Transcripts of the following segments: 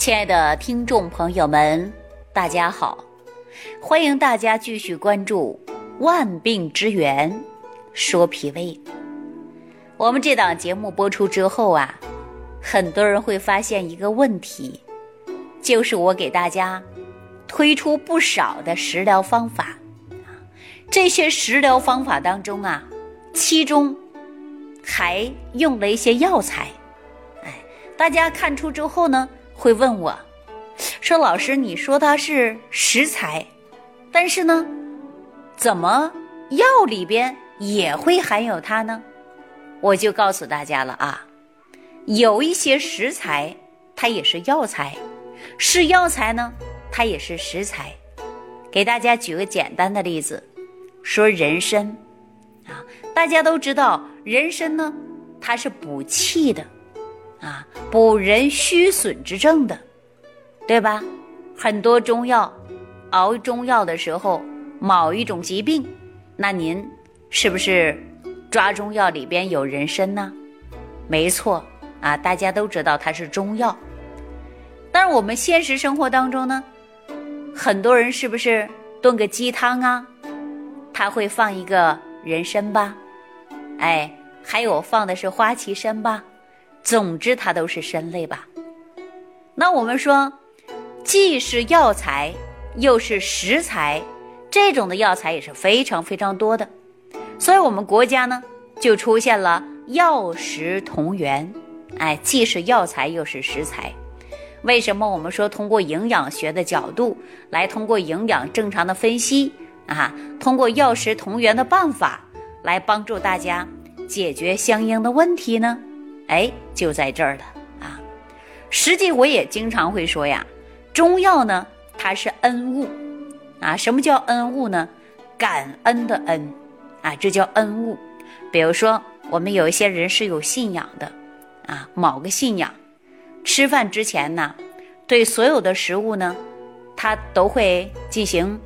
亲爱的听众朋友们，大家好！欢迎大家继续关注《万病之源说脾胃》。我们这档节目播出之后啊，很多人会发现一个问题，就是我给大家推出不少的食疗方法这些食疗方法当中啊，其中还用了一些药材。哎，大家看出之后呢？会问我，说老师，你说它是食材，但是呢，怎么药里边也会含有它呢？我就告诉大家了啊，有一些食材它也是药材，是药材呢，它也是食材。给大家举个简单的例子，说人参啊，大家都知道人参呢，它是补气的。啊，补人虚损之症的，对吧？很多中药熬中药的时候，某一种疾病，那您是不是抓中药里边有人参呢？没错啊，大家都知道它是中药。但是我们现实生活当中呢，很多人是不是炖个鸡汤啊，他会放一个人参吧？哎，还有放的是花旗参吧？总之，它都是参类吧。那我们说，既是药材，又是食材，这种的药材也是非常非常多的。所以，我们国家呢，就出现了药食同源。哎，既是药材，又是食材。为什么我们说通过营养学的角度来通过营养正常的分析啊，通过药食同源的办法来帮助大家解决相应的问题呢？哎，就在这儿了啊！实际我也经常会说呀，中药呢，它是恩物啊。什么叫恩物呢？感恩的恩啊，这叫恩物。比如说，我们有一些人是有信仰的啊，某个信仰，吃饭之前呢，对所有的食物呢，他都会进行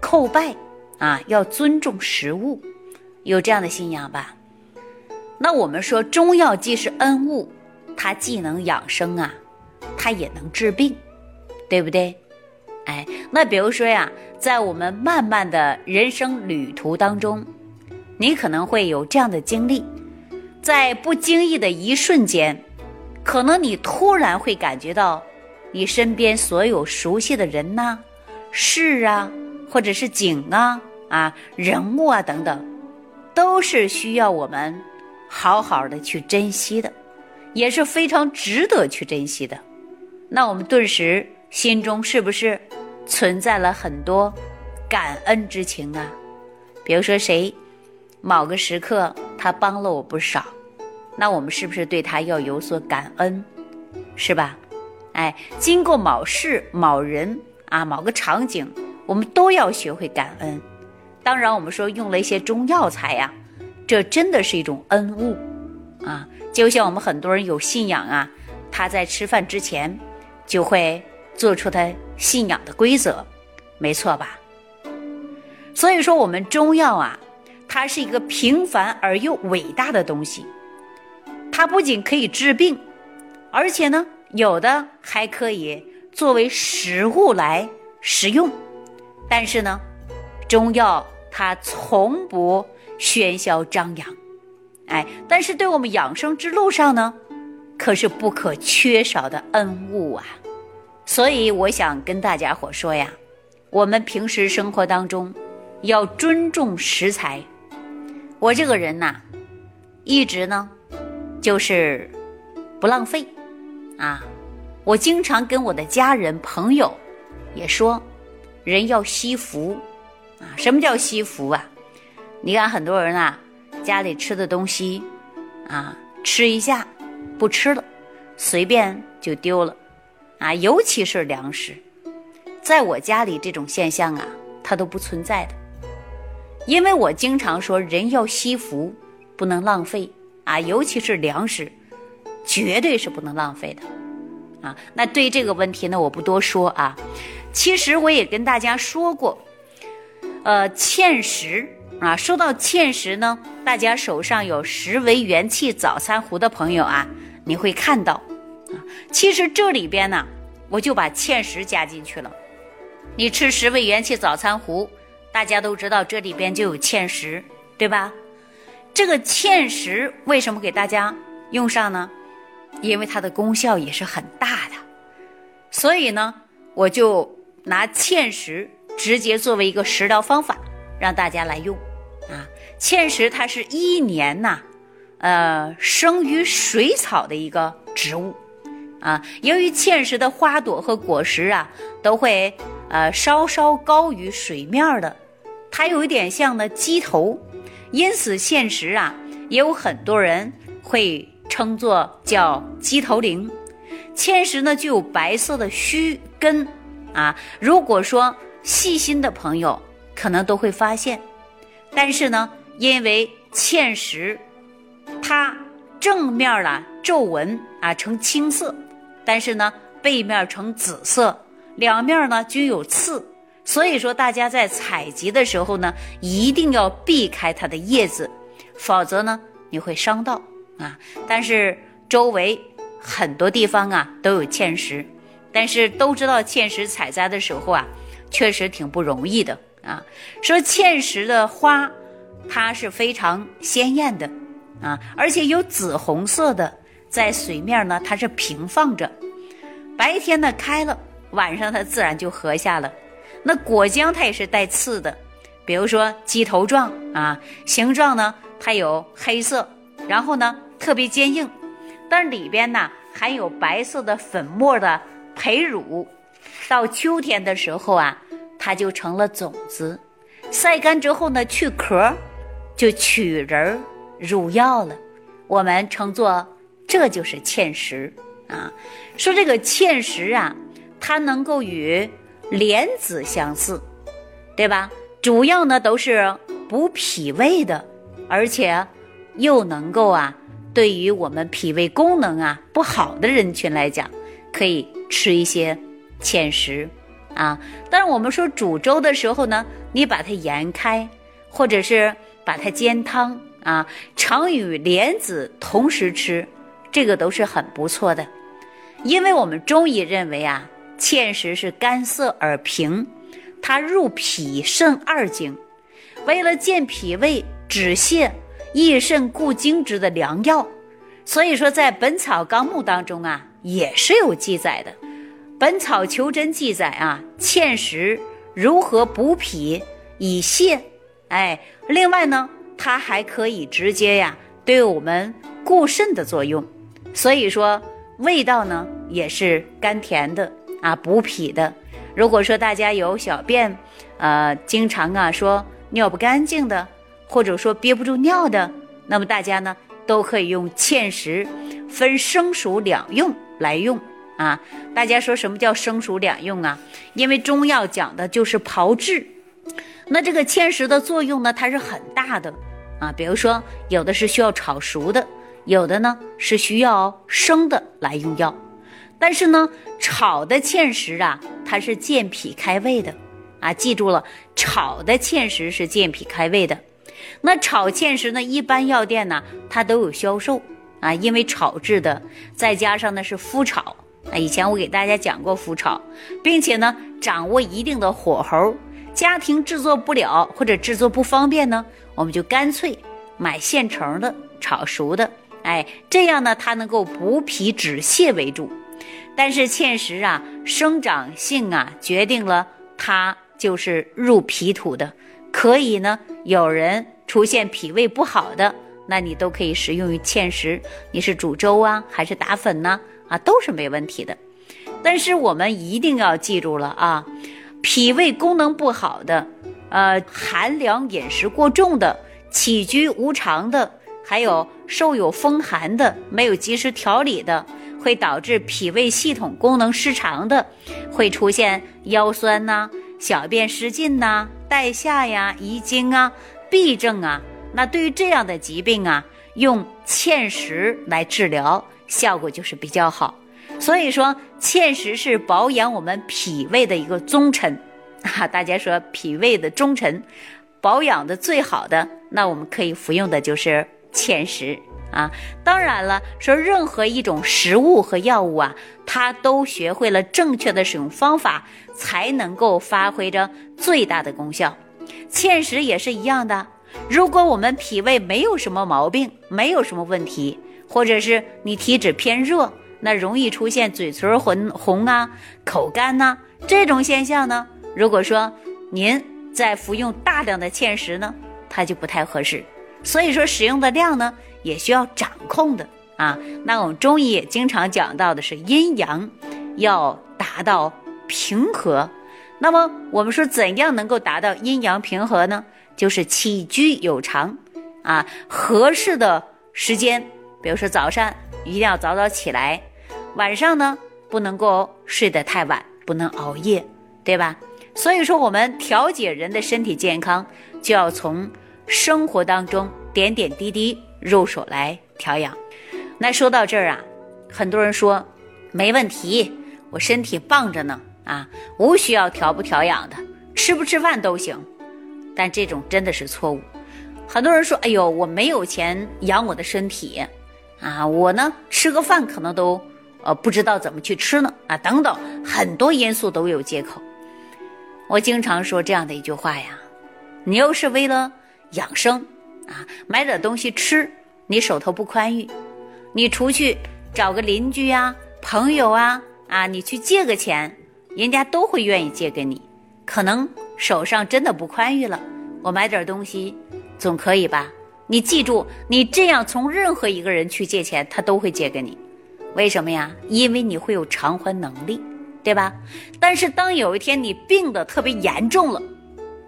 叩拜啊，要尊重食物，有这样的信仰吧？那我们说中药既是恩物，它既能养生啊，它也能治病，对不对？哎，那比如说呀，在我们漫漫的人生旅途当中，你可能会有这样的经历，在不经意的一瞬间，可能你突然会感觉到，你身边所有熟悉的人呐、事啊，或者是景啊、啊人物啊等等，都是需要我们。好好的去珍惜的，也是非常值得去珍惜的。那我们顿时心中是不是存在了很多感恩之情啊？比如说谁某个时刻他帮了我不少，那我们是不是对他要有所感恩，是吧？哎，经过某事某人啊某个场景，我们都要学会感恩。当然，我们说用了一些中药材呀。这真的是一种恩物，啊，就像我们很多人有信仰啊，他在吃饭之前就会做出他信仰的规则，没错吧？所以说，我们中药啊，它是一个平凡而又伟大的东西，它不仅可以治病，而且呢，有的还可以作为食物来食用。但是呢，中药它从不。喧嚣张扬，哎，但是对我们养生之路上呢，可是不可缺少的恩物啊。所以我想跟大家伙说呀，我们平时生活当中要尊重食材。我这个人呐，一直呢就是不浪费啊。我经常跟我的家人朋友也说，人要惜福啊。什么叫惜福啊？你看很多人啊，家里吃的东西，啊，吃一下，不吃了，随便就丢了，啊，尤其是粮食，在我家里这种现象啊，它都不存在的，因为我经常说人要惜福，不能浪费啊，尤其是粮食，绝对是不能浪费的，啊，那对这个问题呢，我不多说啊，其实我也跟大家说过，呃，欠食。啊，说到芡实呢，大家手上有十味元气早餐壶的朋友啊，你会看到，啊，其实这里边呢，我就把芡实加进去了。你吃十味元气早餐糊，大家都知道这里边就有芡实，对吧？这个芡实为什么给大家用上呢？因为它的功效也是很大的，所以呢，我就拿芡实直接作为一个食疗方法让大家来用。芡实它是一年呐，呃，生于水草的一个植物啊。由于芡实的花朵和果实啊都会呃稍稍高于水面的，它有一点像呢鸡头，因此芡实啊也有很多人会。称作叫鸡头灵，芡实呢具有白色的须根啊。如果说细心的朋友可能都会发现，但是呢，因为芡实它正面的皱纹啊呈青色，但是呢背面呈紫色，两面呢均有刺，所以说大家在采集的时候呢一定要避开它的叶子，否则呢你会伤到。啊，但是周围很多地方啊都有芡实，但是都知道芡实采摘的时候啊，确实挺不容易的啊。说芡实的花，它是非常鲜艳的啊，而且有紫红色的，在水面呢它是平放着，白天呢开了，晚上它自然就合下了。那果浆它也是带刺的，比如说鸡头状啊，形状呢它有黑色，然后呢。特别坚硬，但里边呢含有白色的粉末的培乳，到秋天的时候啊，它就成了种子，晒干之后呢去壳，就取仁入药了。我们称作这就是芡实啊。说这个芡实啊，它能够与莲子相似，对吧？主要呢都是补脾胃的，而且又能够啊。对于我们脾胃功能啊不好的人群来讲，可以吃一些芡实啊。但是我们说煮粥的时候呢，你把它研开，或者是把它煎汤啊，常与莲子同时吃，这个都是很不错的。因为我们中医认为啊，芡实是甘涩而平，它入脾肾二经，为了健脾胃、止泻。益肾固精之的良药，所以说在《本草纲目》当中啊，也是有记载的。《本草求真》记载啊，芡实如何补脾以泻？哎，另外呢，它还可以直接呀，对我们固肾的作用。所以说味道呢也是甘甜的啊，补脾的。如果说大家有小便，呃，经常啊说尿不干净的。或者说憋不住尿的，那么大家呢都可以用芡实，分生熟两用来用啊。大家说什么叫生熟两用啊？因为中药讲的就是炮制，那这个芡实的作用呢，它是很大的啊。比如说有的是需要炒熟的，有的呢是需要生的来用药。但是呢，炒的芡实啊，它是健脾开胃的啊。记住了，炒的芡实是健脾开胃的。那炒芡实呢？一般药店呢，它都有销售啊，因为炒制的，再加上呢是麸炒啊。以前我给大家讲过麸炒，并且呢掌握一定的火候，家庭制作不了或者制作不方便呢，我们就干脆买现成的炒熟的，哎，这样呢它能够补脾止泻为主。但是芡实啊，生长性啊决定了它就是入脾土的。可以呢，有人出现脾胃不好的，那你都可以食用于芡实。你是煮粥啊，还是打粉呢？啊，都是没问题的。但是我们一定要记住了啊，脾胃功能不好的，呃，寒凉饮食过重的，起居无常的，还有受有风寒的，没有及时调理的，会导致脾胃系统功能失常的，会出现腰酸呐。小便失禁呐，带下呀，遗精啊，痹症啊，那对于这样的疾病啊，用芡实来治疗，效果就是比较好。所以说，芡实是保养我们脾胃的一个忠臣啊。大家说脾胃的忠臣，保养的最好的，那我们可以服用的就是芡实啊。当然了，说任何一种食物和药物啊，它都学会了正确的使用方法，才能够发挥着最大的功效。芡实也是一样的。如果我们脾胃没有什么毛病，没有什么问题，或者是你体质偏热，那容易出现嘴唇红红啊、口干呐这种现象呢。如果说您在服用大量的芡实呢，它就不太合适。所以说使用的量呢，也需要掌控的啊。那我们中医也经常讲到的是阴阳要达到平和。那么我们说怎样能够达到阴阳平和呢？就是起居有常，啊，合适的时间，比如说早上一定要早早起来，晚上呢不能够睡得太晚，不能熬夜，对吧？所以说我们调节人的身体健康，就要从生活当中点点滴滴入手来调养。那说到这儿啊，很多人说没问题，我身体棒着呢，啊，无需要调不调养的，吃不吃饭都行。但这种真的是错误。很多人说：“哎呦，我没有钱养我的身体，啊，我呢吃个饭可能都呃不知道怎么去吃呢，啊，等等，很多因素都有借口。”我经常说这样的一句话呀：“你要是为了养生啊，买点东西吃，你手头不宽裕，你出去找个邻居呀、朋友啊，啊，你去借个钱，人家都会愿意借给你，可能。”手上真的不宽裕了，我买点东西总可以吧？你记住，你这样从任何一个人去借钱，他都会借给你。为什么呀？因为你会有偿还能力，对吧？但是当有一天你病得特别严重了，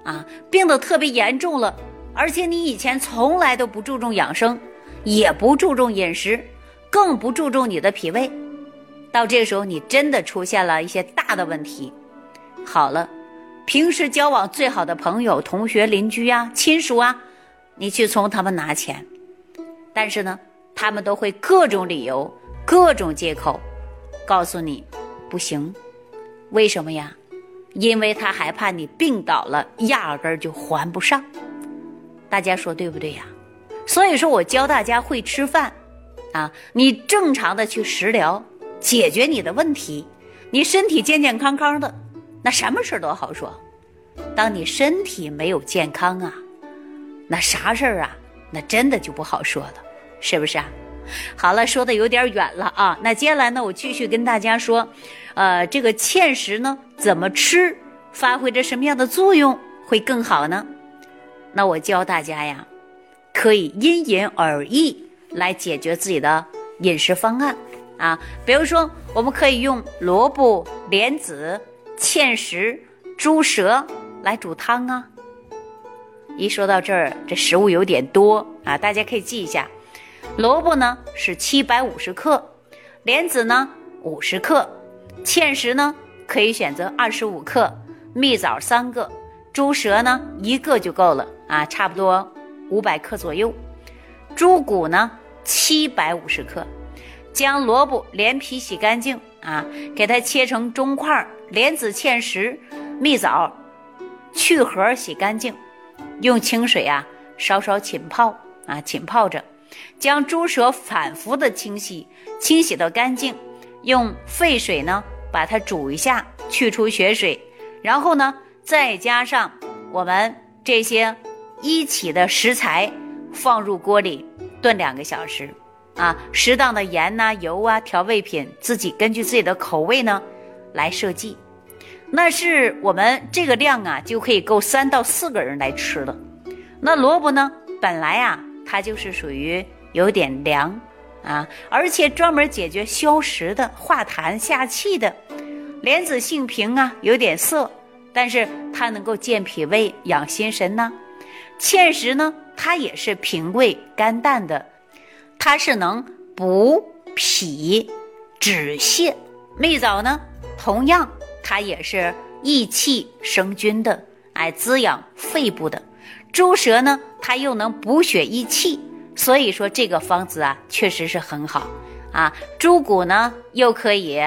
啊，病得特别严重了，而且你以前从来都不注重养生，也不注重饮食，更不注重你的脾胃，到这个时候你真的出现了一些大的问题。好了。平时交往最好的朋友、同学、邻居啊、亲属啊，你去从他们拿钱，但是呢，他们都会各种理由、各种借口，告诉你不行。为什么呀？因为他害怕你病倒了，压根儿就还不上。大家说对不对呀？所以说我教大家会吃饭，啊，你正常的去食疗，解决你的问题，你身体健健康康的。那什么事都好说，当你身体没有健康啊，那啥事儿啊，那真的就不好说了，是不是啊？好了，说的有点远了啊。那接下来呢，我继续跟大家说，呃，这个芡实呢怎么吃，发挥着什么样的作用会更好呢？那我教大家呀，可以因人而异来解决自己的饮食方案啊。比如说，我们可以用萝卜、莲子。芡实、猪舌来煮汤啊！一说到这儿，这食物有点多啊，大家可以记一下：萝卜呢是七百五十克，莲子呢五十克，芡实呢可以选择二十五克，蜜枣三个，猪舌呢一个就够了啊，差不多五百克左右。猪骨呢七百五十克，将萝卜连皮洗干净啊，给它切成中块儿。莲子、芡实、蜜枣，去核洗干净，用清水啊稍稍浸泡啊浸泡着，将猪舌反复的清洗，清洗到干净，用沸水呢把它煮一下，去除血水，然后呢再加上我们这些一起的食材，放入锅里炖两个小时，啊，适当的盐呐、油啊、调味品，自己根据自己的口味呢来设计。那是我们这个量啊，就可以够三到四个人来吃了。那萝卜呢，本来啊，它就是属于有点凉啊，而且专门解决消食的、化痰下气的。莲子性平啊，有点涩，但是它能够健脾胃、养心神呢。芡实呢，它也是平胃肝胆的，它是能补脾止泻。蜜枣呢，同样。它也是益气生津的，哎，滋养肺部的。猪舌呢，它又能补血益气，所以说这个方子啊，确实是很好啊。猪骨呢，又可以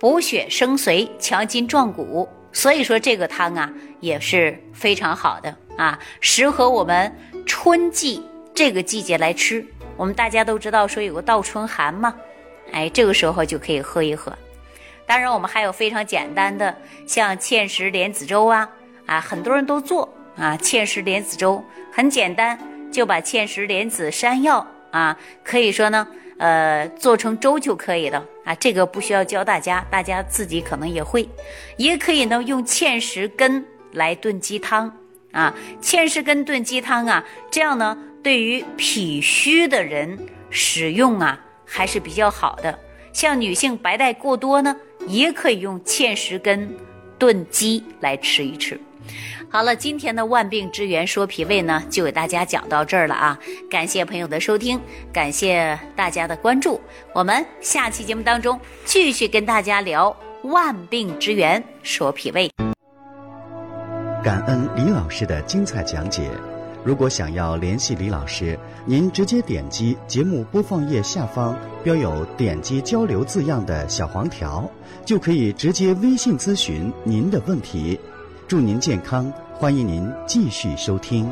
补血生髓，强筋壮骨，所以说这个汤啊，也是非常好的啊，适合我们春季这个季节来吃我们大家都知道说有个倒春寒嘛，哎，这个时候就可以喝一喝。当然，我们还有非常简单的，像芡实莲子粥啊，啊，很多人都做啊，芡实莲子粥很简单，就把芡实莲子、山药啊，可以说呢，呃，做成粥就可以了啊，这个不需要教大家，大家自己可能也会，也可以呢用芡实根来炖鸡汤啊，芡实根炖鸡汤啊，这样呢，对于脾虚的人使用啊，还是比较好的。像女性白带过多呢。也可以用芡实根炖鸡来吃一吃。好了，今天的万病之源说脾胃呢，就给大家讲到这儿了啊！感谢朋友的收听，感谢大家的关注。我们下期节目当中继续跟大家聊万病之源说脾胃。感恩李老师的精彩讲解。如果想要联系李老师，您直接点击节目播放页下方标有“点击交流”字样的小黄条，就可以直接微信咨询您的问题。祝您健康，欢迎您继续收听。